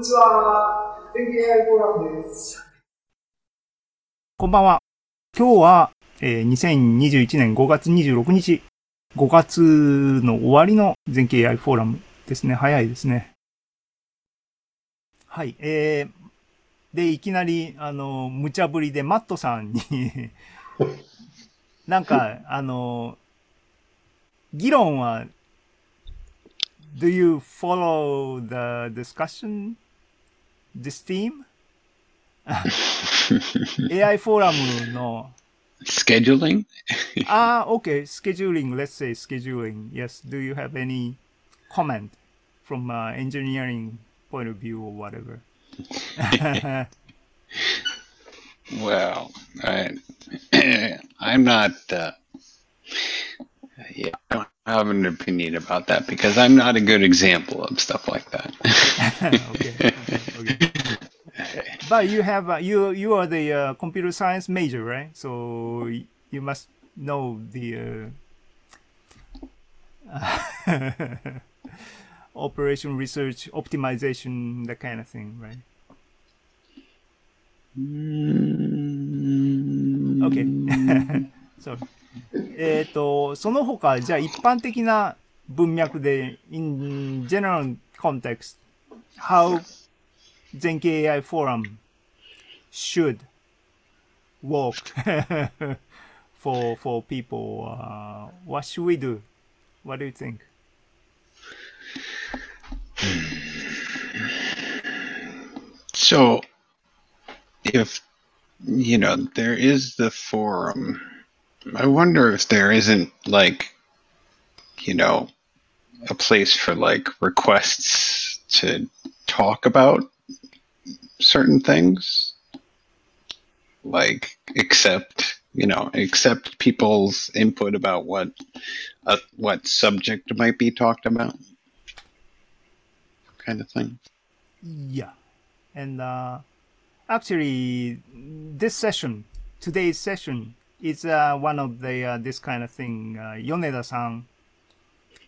にちは。天気 AI フォーラムです。こんばんは。今日は、えー2021年5月26日、5月の終わりの全景 AI フォーラムですね。早いですね。はい。えー、で、いきなり、あの、無茶ぶりでマットさんに、なんか、あの、議論は、do you follow the discussion, this team? AI forum の scheduling? ah, okay, scheduling. Let's say scheduling. Yes. Do you have any comment from uh, engineering point of view or whatever? well, I, I'm not. Uh, yeah, I don't have an opinion about that because I'm not a good example of stuff like that. Okay, okay. But you have uh, you you are the uh, computer science major, right? So you must know the uh, operation research optimization that kind of thing, right? Okay. そうえっ、と、その他、じゃあ一般的な文脈で、in general context, how 全景 AI forum should work for, for people, uh, what should we do? What do you think? So, if you know, there is the forum. I wonder if there isn't like, you know, a place for like requests to talk about certain things, like accept, you know, accept people's input about what uh, what subject might be talked about, kind of thing. Yeah. And uh, actually, this session, today's session, is uh, one of the uh, this kind of thing. Uh, Yoneda-san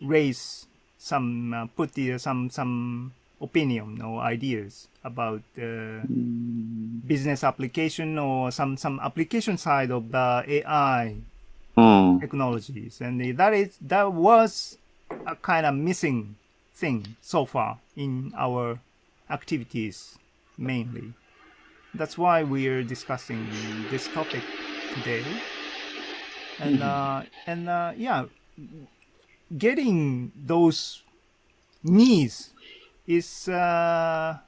raised some, uh, put the, some some opinion or ideas about uh, business application or some some application side of the AI Hmm. technologies, and that is that was a kind of missing thing so far in our activities mainly. That's why we're discussing this topic today. And uh, and uh, yeah, getting those needs is uh,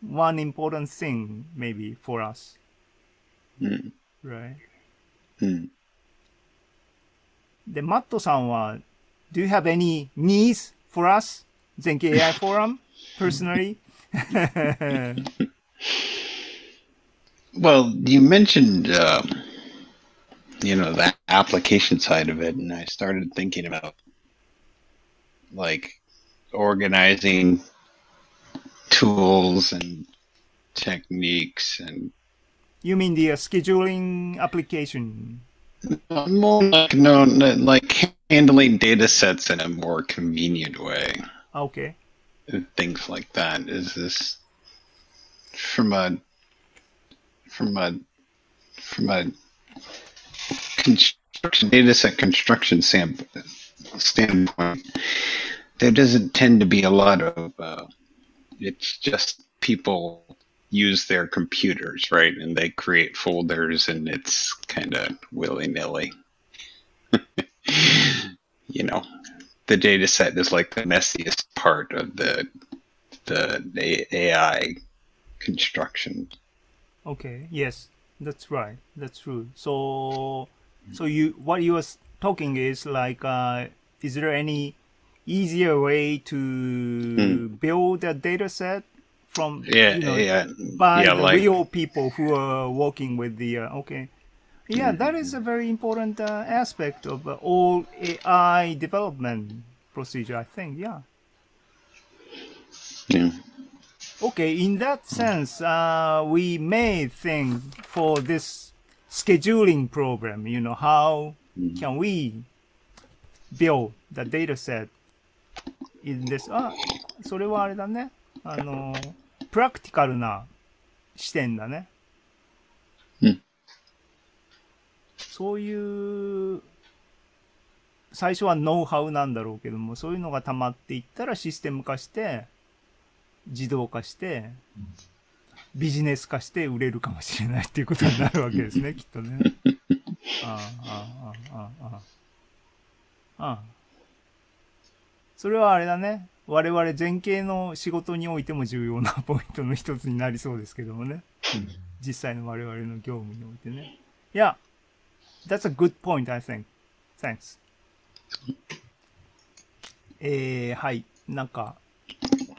one important thing maybe for us, Hmm. right? Hmm. で、マットさんは、do you have any needs for us? 全景 AI forum? Personally? Well, you mentioned, um, you know, the application side of it, and I started thinking about like organizing tools and techniques and you mean the uh, scheduling application? more like no, no, like handling data sets in a more convenient way, Okay. things like that. Is this from a from a from a construction data set construction standpoint? There doesn't tend to be a lot of. Uh, it's just people use their computers, right? And they create folders, and it's kind of willy nilly. you know, the data set is like the messiest part of the the AI construction. Okay. Yes, that's right. That's true. So, so you what you were talking is like, uh, is there any easier way to build a data set from Yeah, you know, yeah, by yeah. the Like real people who are working with the uh, okay. Yeah that is a very important uh, aspect of uh, all ai development procedure i think yeah. Yeah. okay in that sense uh, we may think for this scheduling program you know how can we build the data set in this あそれはあれだねあのプラクティカルな視点だね。うん。そういう、最初はノウハウなんだろうけども、そういうのが溜まっていったらシステム化して、自動化して、ビジネス化して売れるかもしれないっていうことになるわけですね、きっとね。ああ、ああ、ああ、ああ。ああ。それはあれだね。我々前景の仕事においても重要なポイントの一つになりそうですけどもね。実際の我々の業務においてね。いや、that's a good point, I think. Thanks. えー、はい。なんか、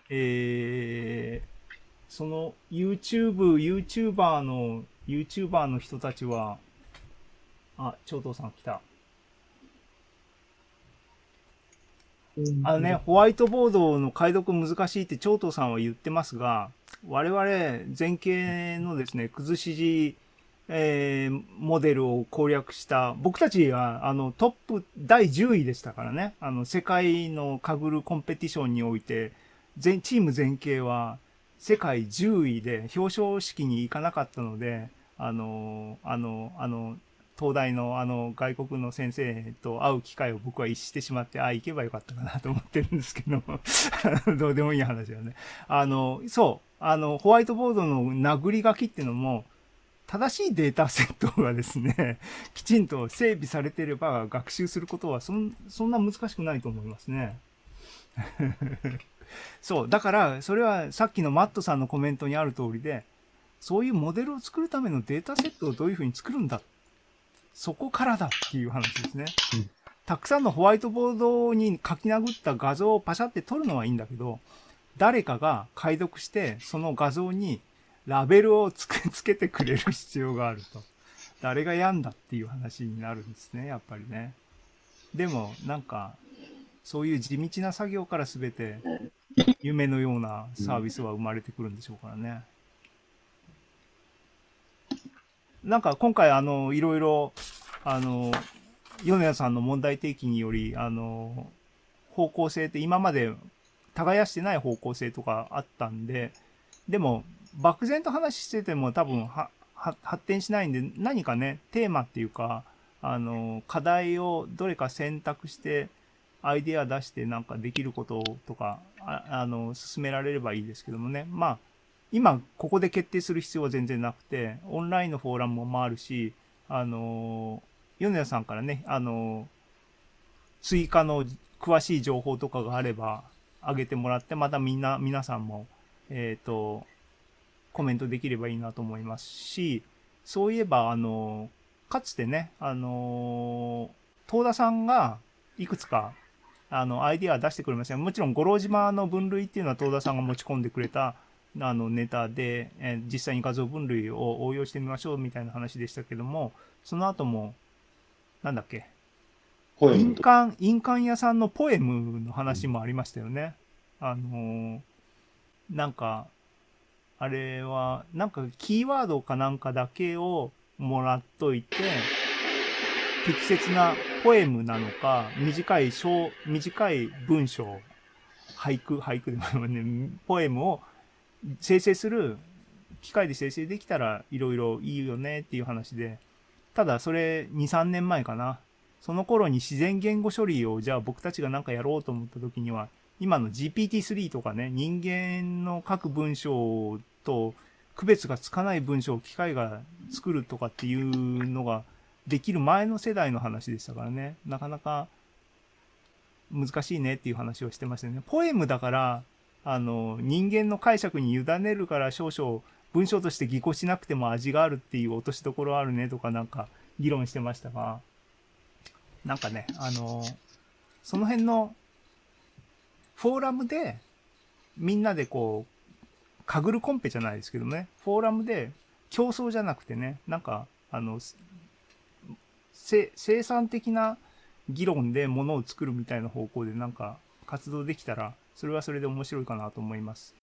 えー、その YouTube、YouTuber の、YouTuber の人たちは、あ、長藤さん来た。あのね、ホワイトボードの解読難しいって長藤さんは言ってますが、我々前景のですね、崩し字、えーモデルを攻略した、僕たちはあのトップ第10位でしたからね、あの世界のカグルコンペティションにおいて、全チーム全景は世界10位で表彰式に行かなかったので、あの、あの、あの、東大のあの外国の先生と会う機会を僕は逸してしまって、ああ、行けばよかったかなと思ってるんですけど、どうでもいい話だよね。あの、そう、あの、ホワイトボードの殴り書きっていうのも、正しいデータセットがですね、きちんと整備されてれば学習することはそんそんな難しくないと思いますね。そう。だから、それはさっきのマットさんのコメントにある通りで、そういうモデルを作るためのデータセットをどういうふうに作るんだっ。そこからだっていう話ですね。うんたくさんのホワイトボードに書き殴った画像をパシャって撮るのはいいんだけど、誰かが解読して、その画像にラベルをつけつけてくれる必要があると。誰がやんだっていう話になるんですね、やっぱりね。でも、なんか、そういう地道な作業から全て夢のようなサービスは生まれてくるんでしょうからね。なんか今回あの、いろいろ、あの、米谷さんの問題提起により、あの、方向性って今まで耕してない方向性とかあったんで、でも、漠然と話してても多分、発展しないんで、何かね、テーマっていうか、あの、課題をどれか選択して、アイデア出してなんかできることとか、あの、進められればいいですけどもね。まあ、今、ここで決定する必要は全然なくて、オンラインのフォーラムもあるし、あの、米谷さんからね、あの、追加の詳しい情報とかがあれば、上げてもらって、またみんな、皆さんも、えっ、と、コメントできればいいなと思いますし、そういえば、あの、かつてね、あの、東田さんがいくつか、あの、アイディア出してくれましたもちろん、五郎島の分類っていうのは東田さんが持ち込んでくれた、あの、ネタで、えー実際に画像分類を応用してみましょうみたいな話でしたけども、その後も、なんだっけ、印鑑、印鑑屋さんのポエムの話もありましたよね。あのーなんか、あれは、なんかキーワードかなんかだけをもらっといて、適切なポエムなのか、短い小、短い文章、俳句、俳句でもね、ポエムを生成する、機械で生成できたらいろいろいいよねっていう話で、ただそれ2、3年前かな。その頃に自然言語処理をじゃあ僕たちがなんかやろうと思った時には、今の GPT-3 とかね、人間の書く文章と区別がつかない文章を機械が作るとかっていうのができる前の世代の話でしたからね、なかなか難しいねっていう話をしてましたね。ポエムだから、あの、人間の解釈に委ねるから少々文章として擬語しなくても味があるっていう落としどころあるねとかなんか議論してましたが、なんかね、あの、その辺のフォーラムでみんなでこう、かぐるコンペじゃないですけどね、フォーラムで競争じゃなくてね、なんか、あの、生産的な議論でものを作るみたいな方向でなんか活動できたら、それはそれで面白いかなと思います。